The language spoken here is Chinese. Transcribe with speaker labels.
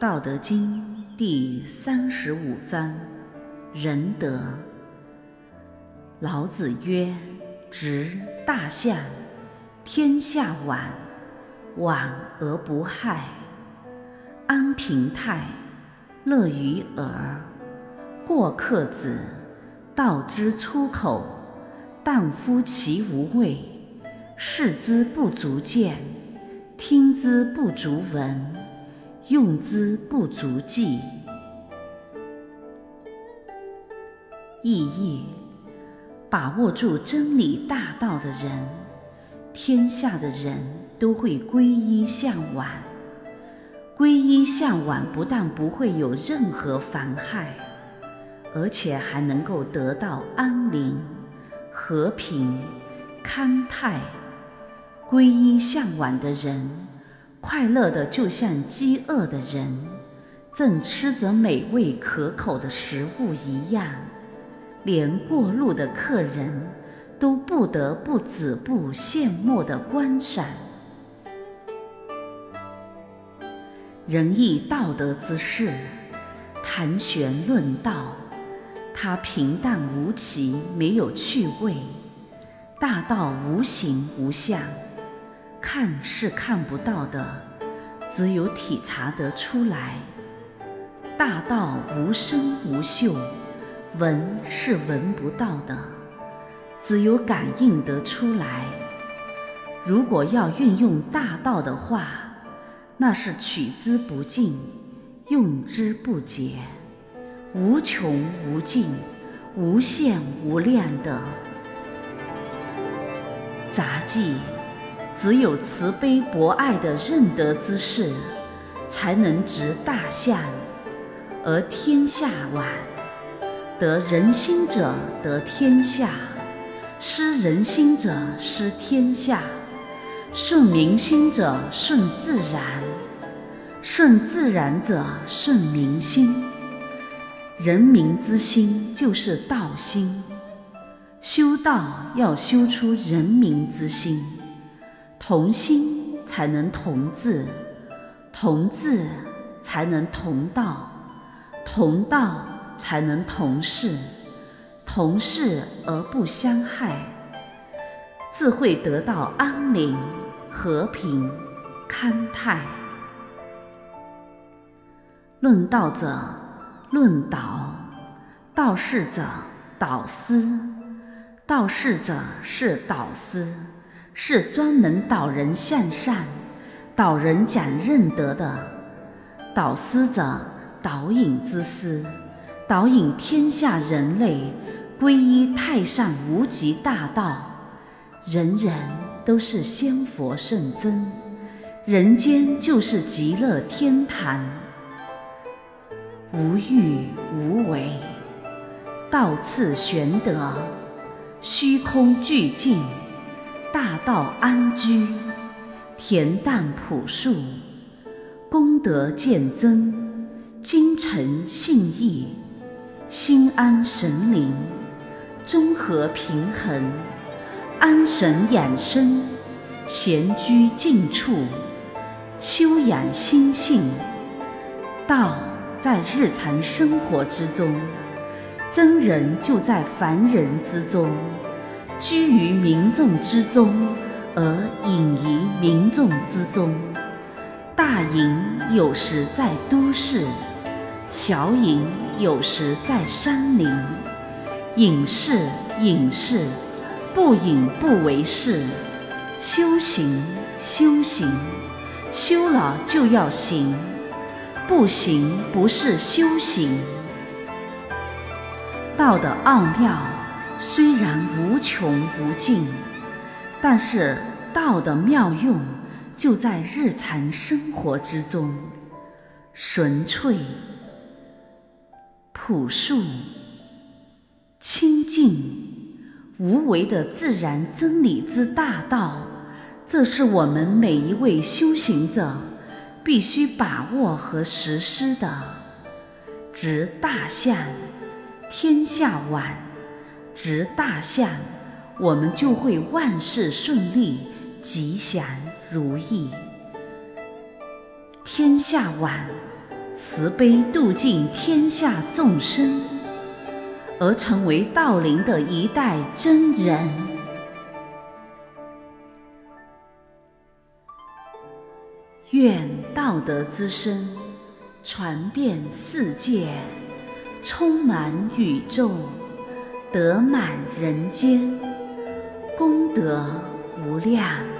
Speaker 1: 道德经第三十五章：仁德。老子曰：“执大象，天下晚，晚而不害，安平泰，乐于耳。过客子，道之出口，但夫其无味，视之不足见，听之不足闻。”用之不足计。意义：把握住真理大道的人，天下的人都会皈依向往。皈依向往不但不会有任何妨害，而且还能够得到安宁、和平、康泰。皈依向往的人。快乐的就像饥饿的人正吃着美味可口的食物一样，连过路的客人都不得不止步羡慕的观赏。仁义道德之士，谈玄论道，他平淡无奇，没有趣味；大道无形无相。看是看不到的，只有体察得出来；大道无声无嗅，闻是闻不到的，只有感应得出来。如果要运用大道的话，那是取之不尽，用之不竭，无穷无尽、无限无量的杂技。只有慈悲博爱的仁德之士，才能执大象，而天下晚。得人心者得天下，失人心者失天下。顺民心者顺自然，顺自然者顺民心。人民之心就是道心，修道要修出人民之心。同心才能同志，同志才能同道，同道才能同事，同事而不相害，自会得到安宁、和平、康泰。论道者论导，道士者导师，道士者是导师。是专门导人向善、导人讲仁德的导师者，导引之师，导引天下人类皈依太上无极大道。人人都是仙佛圣尊，人间就是极乐天堂。无欲无为，道次玄德，虚空俱净。大道安居，恬淡朴素，功德渐增，精诚信义，心安神灵，综合平衡，安神养生，闲居静处，修养心性。道在日常生活之中，真人就在凡人之中。居于民众之中，而隐于民众之中。大隐有时在都市，小隐有时在山林。隐士，隐士，不隐不为是。修行，修行，修了就要行，不行不是修行。道的奥妙。虽然无穷无尽，但是道的妙用就在日常生活之中，纯粹、朴素、清净、无为的自然真理之大道，这是我们每一位修行者必须把握和实施的。执大象，天下晚。执大象，我们就会万事顺利、吉祥如意。天下晚，慈悲度尽天下众生，而成为道林的一代真人。愿道德之声传遍世界，充满宇宙，得满人间，功德无量。